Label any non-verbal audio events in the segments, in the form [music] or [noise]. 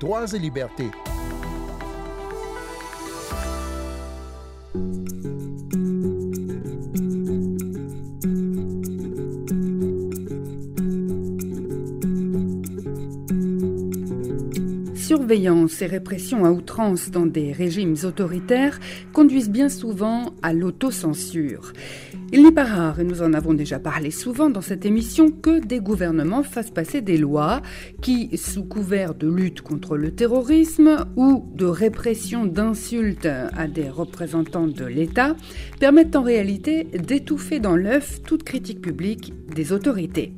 Droits et libertés. Surveillance et répression à outrance dans des régimes autoritaires conduisent bien souvent à l'autocensure. Il n'est pas rare, et nous en avons déjà parlé souvent dans cette émission, que des gouvernements fassent passer des lois qui, sous couvert de lutte contre le terrorisme ou de répression d'insultes à des représentants de l'État, permettent en réalité d'étouffer dans l'œuf toute critique publique des autorités.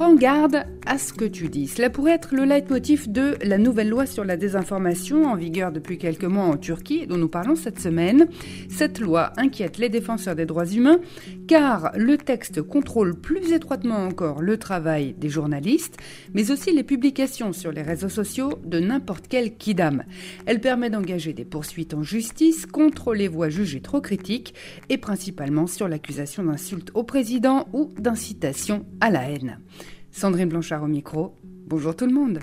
Prends garde à ce que tu dis. Cela pourrait être le leitmotiv de la nouvelle loi sur la désinformation en vigueur depuis quelques mois en Turquie dont nous parlons cette semaine. Cette loi inquiète les défenseurs des droits humains car le texte contrôle plus étroitement encore le travail des journalistes mais aussi les publications sur les réseaux sociaux de n'importe quel kidam. Elle permet d'engager des poursuites en justice contre les voix jugées trop critiques et principalement sur l'accusation d'insulte au président ou d'incitation à la haine. Sandrine Blanchard au micro. Bonjour tout le monde.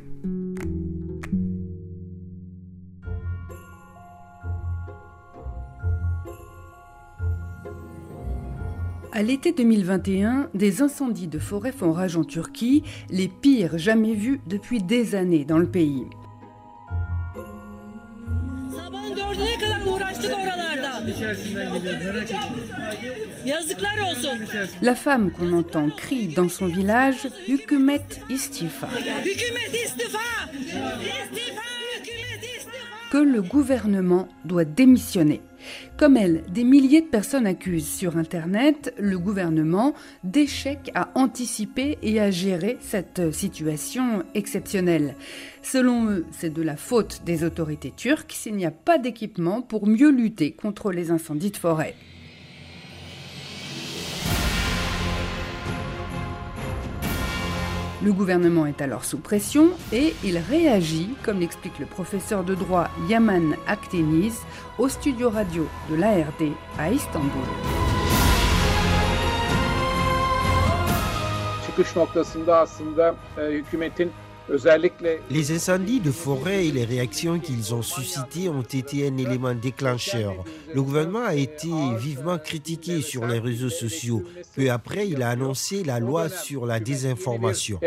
À l'été 2021, des incendies de forêt font rage en Turquie, les pires jamais vus depuis des années dans le pays. La femme qu'on entend crie dans son village Hükümet istifa. Que le gouvernement doit démissionner. Comme elle, des milliers de personnes accusent sur Internet le gouvernement d'échec à anticiper et à gérer cette situation exceptionnelle. Selon eux, c'est de la faute des autorités turques s'il n'y a pas d'équipement pour mieux lutter contre les incendies de forêt. Le gouvernement est alors sous pression et il réagit, comme l'explique le professeur de droit Yaman Akdeniz au studio radio de l'ARD à Istanbul. Les incendies de forêt et les réactions qu'ils ont suscitées ont été un élément déclencheur. Le gouvernement a été vivement critiqué sur les réseaux sociaux. Peu après, il a annoncé la loi sur la désinformation.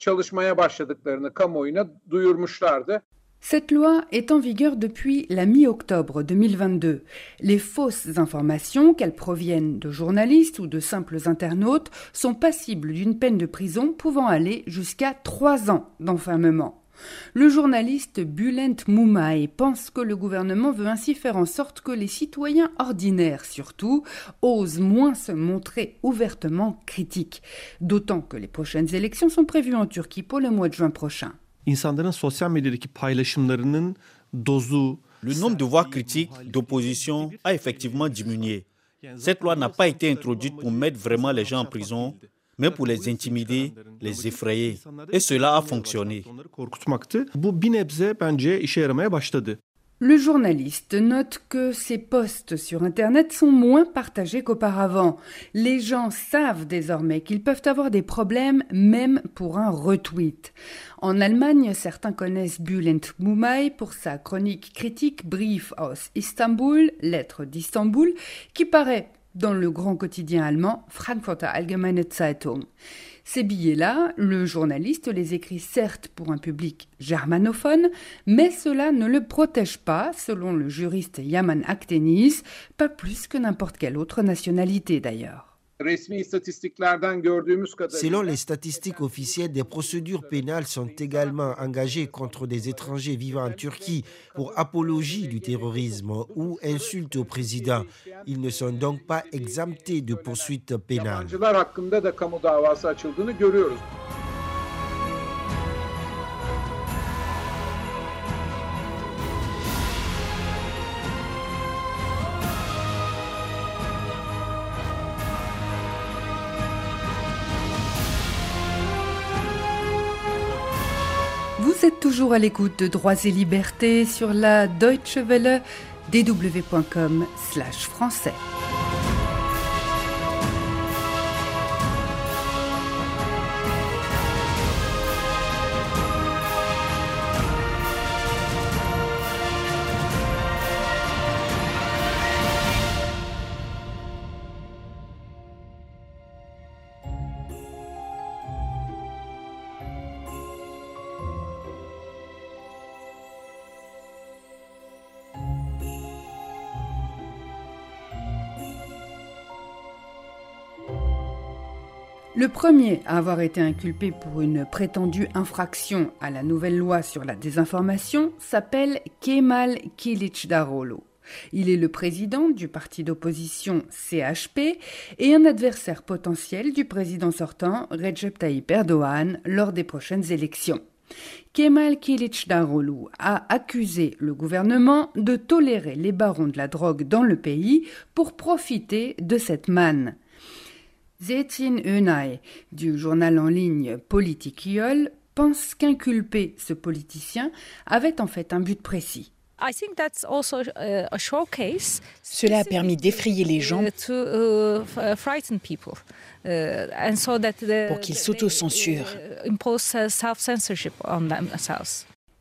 çalışmaya başladıklarını kamuoyuna duyurmuşlardı. Cette loi est en vigueur depuis la mi-octobre 2022. Les fausses informations, qu'elles proviennent de journalistes ou de simples internautes, sont passibles d'une peine de prison pouvant aller jusqu'à trois ans d'enfermement. Le journaliste Bulent Moumaï pense que le gouvernement veut ainsi faire en sorte que les citoyens ordinaires, surtout, osent moins se montrer ouvertement critiques. D'autant que les prochaines élections sont prévues en Turquie pour le mois de juin prochain. Insanların sosyal medyadaki paylaşımlarının dozu Le nombre de voix critiques d'opposition a effectivement diminué. Cette loi n'a pas été introduite pour mettre vraiment les gens en prison, mais pour les intimider, les effrayer. Et cela a fonctionné. Le journaliste note que ces posts sur Internet sont moins partagés qu'auparavant. Les gens savent désormais qu'ils peuvent avoir des problèmes même pour un retweet. En Allemagne, certains connaissent Bülent Mumay pour sa chronique critique Brief aus Istanbul, lettre d'Istanbul, qui paraît dans le grand quotidien allemand Frankfurter Allgemeine Zeitung. Ces billets-là, le journaliste les écrit certes pour un public germanophone, mais cela ne le protège pas, selon le juriste Yaman Akdeniz, pas plus que n'importe quelle autre nationalité d'ailleurs. Selon les statistiques officielles, des procédures pénales sont également engagées contre des étrangers vivant en Turquie pour apologie du terrorisme ou insulte au président. Ils ne sont donc pas exemptés de poursuites pénales. Vous êtes toujours à l'écoute de Droits et Libertés sur la Deutsche Welle, dw.com Le premier à avoir été inculpé pour une prétendue infraction à la nouvelle loi sur la désinformation s'appelle Kemal Kilicdaroglu. Il est le président du parti d'opposition CHP et un adversaire potentiel du président sortant Recep Tayyip Erdogan lors des prochaines élections. Kemal Kilicdaroglu a accusé le gouvernement de tolérer les barons de la drogue dans le pays pour profiter de cette manne. Zetin Unai du journal en ligne Politikiol pense qu'inculper ce politicien avait en fait un but précis. Cela a permis d'effrayer les gens pour qu'ils s'autocensurent.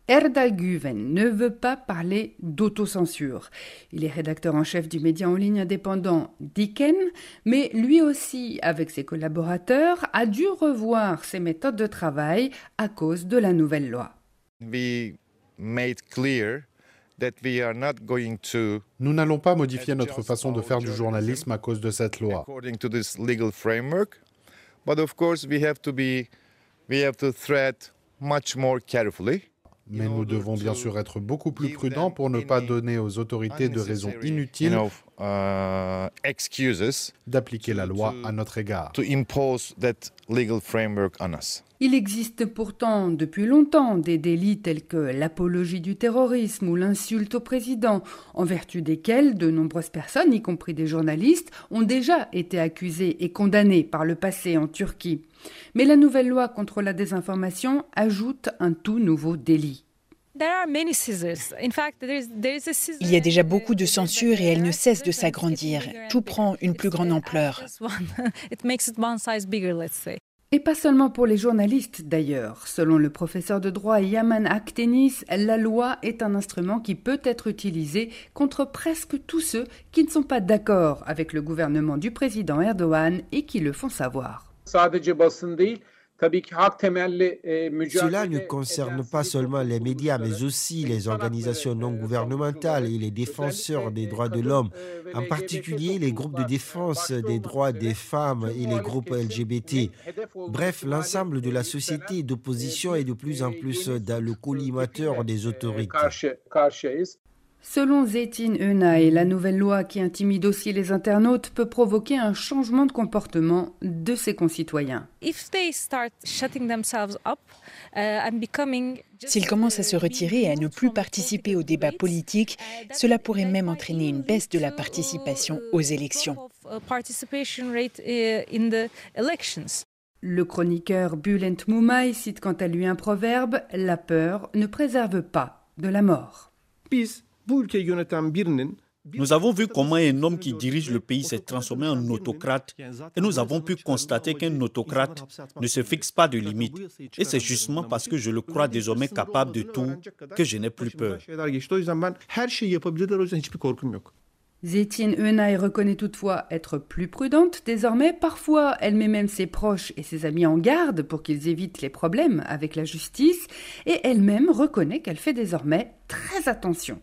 Erdal Guven ne veut pas parler d'autocensure. Il est rédacteur en chef du média en ligne indépendant Diken, mais lui aussi, avec ses collaborateurs, a dû revoir ses méthodes de travail à cause de la nouvelle loi. Nous n'allons pas modifier notre façon de faire du journalisme à cause de cette loi. Mais nous devons bien sûr être beaucoup plus prudents pour ne pas donner aux autorités de raisons inutiles uh, d'appliquer la loi à notre égard. Il existe pourtant depuis longtemps des délits tels que l'apologie du terrorisme ou l'insulte au président, en vertu desquels de nombreuses personnes, y compris des journalistes, ont déjà été accusées et condamnées par le passé en Turquie. Mais la nouvelle loi contre la désinformation ajoute un tout nouveau délit. Il y a déjà beaucoup de censure et elle ne cesse de s'agrandir. Tout prend une plus grande ampleur. [laughs] Et pas seulement pour les journalistes d'ailleurs. Selon le professeur de droit Yaman Aktenis, la loi est un instrument qui peut être utilisé contre presque tous ceux qui ne sont pas d'accord avec le gouvernement du président Erdogan et qui le font savoir. Cela ne concerne pas seulement les médias, mais aussi les organisations non gouvernementales et les défenseurs des droits de l'homme, en particulier les groupes de défense des droits des femmes et les groupes LGBT. Bref, l'ensemble de la société d'opposition est de plus en plus dans le collimateur des autorités. Selon Zetin Unai, la nouvelle loi qui intimide aussi les internautes peut provoquer un changement de comportement de ses concitoyens. Uh, S'ils commencent à se retirer et à ne plus participer au débat politique, cela pourrait même entraîner une baisse de la participation aux élections. Le chroniqueur Bulent Moumaï cite quant à lui un proverbe La peur ne préserve pas de la mort. Nous avons vu comment un homme qui dirige le pays s'est transformé en autocrate et nous avons pu constater qu'un autocrate ne se fixe pas de limites. Et c'est justement parce que je le crois désormais capable de tout que je n'ai plus peur. Zétine Eunai reconnaît toutefois être plus prudente désormais. Parfois, elle met même ses proches et ses amis en garde pour qu'ils évitent les problèmes avec la justice. Et elle-même reconnaît qu'elle fait désormais très attention.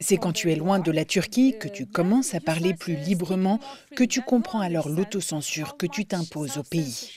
C'est quand tu es loin de la Turquie que tu commences à parler plus librement, que tu comprends alors l'autocensure que tu t'imposes au pays.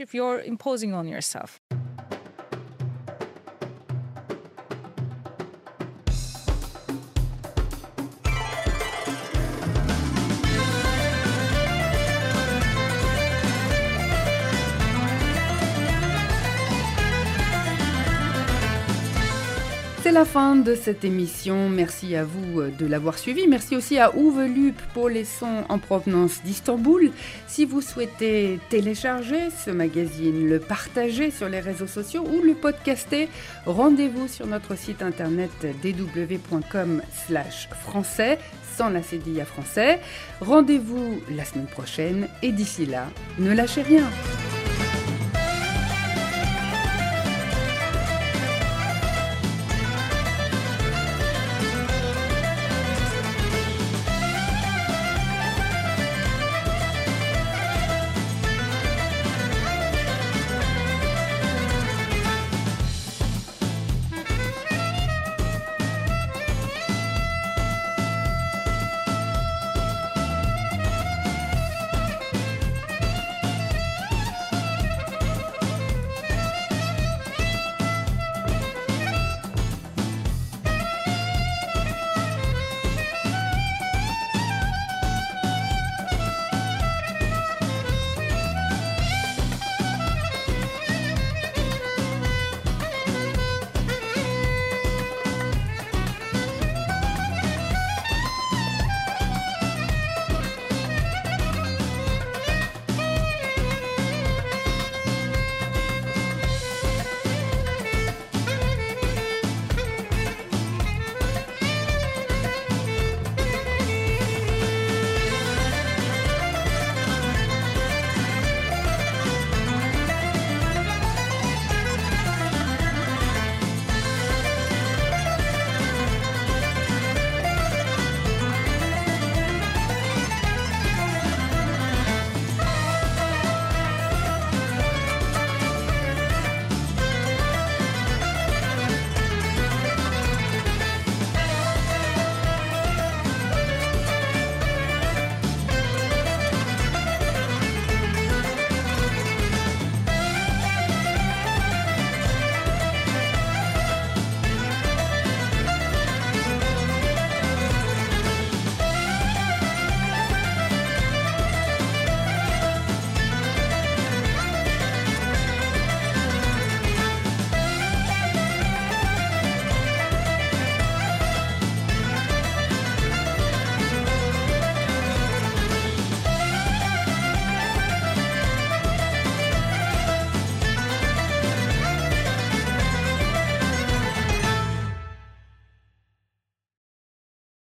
La fin de cette émission. Merci à vous euh, de l'avoir suivi. Merci aussi à Uwe Lup pour les sons en provenance d'Istanbul. Si vous souhaitez télécharger ce magazine, le partager sur les réseaux sociaux ou le podcaster, rendez-vous sur notre site internet dw.com/français sans la cédille à français. Rendez-vous la semaine prochaine et d'ici là, ne lâchez rien.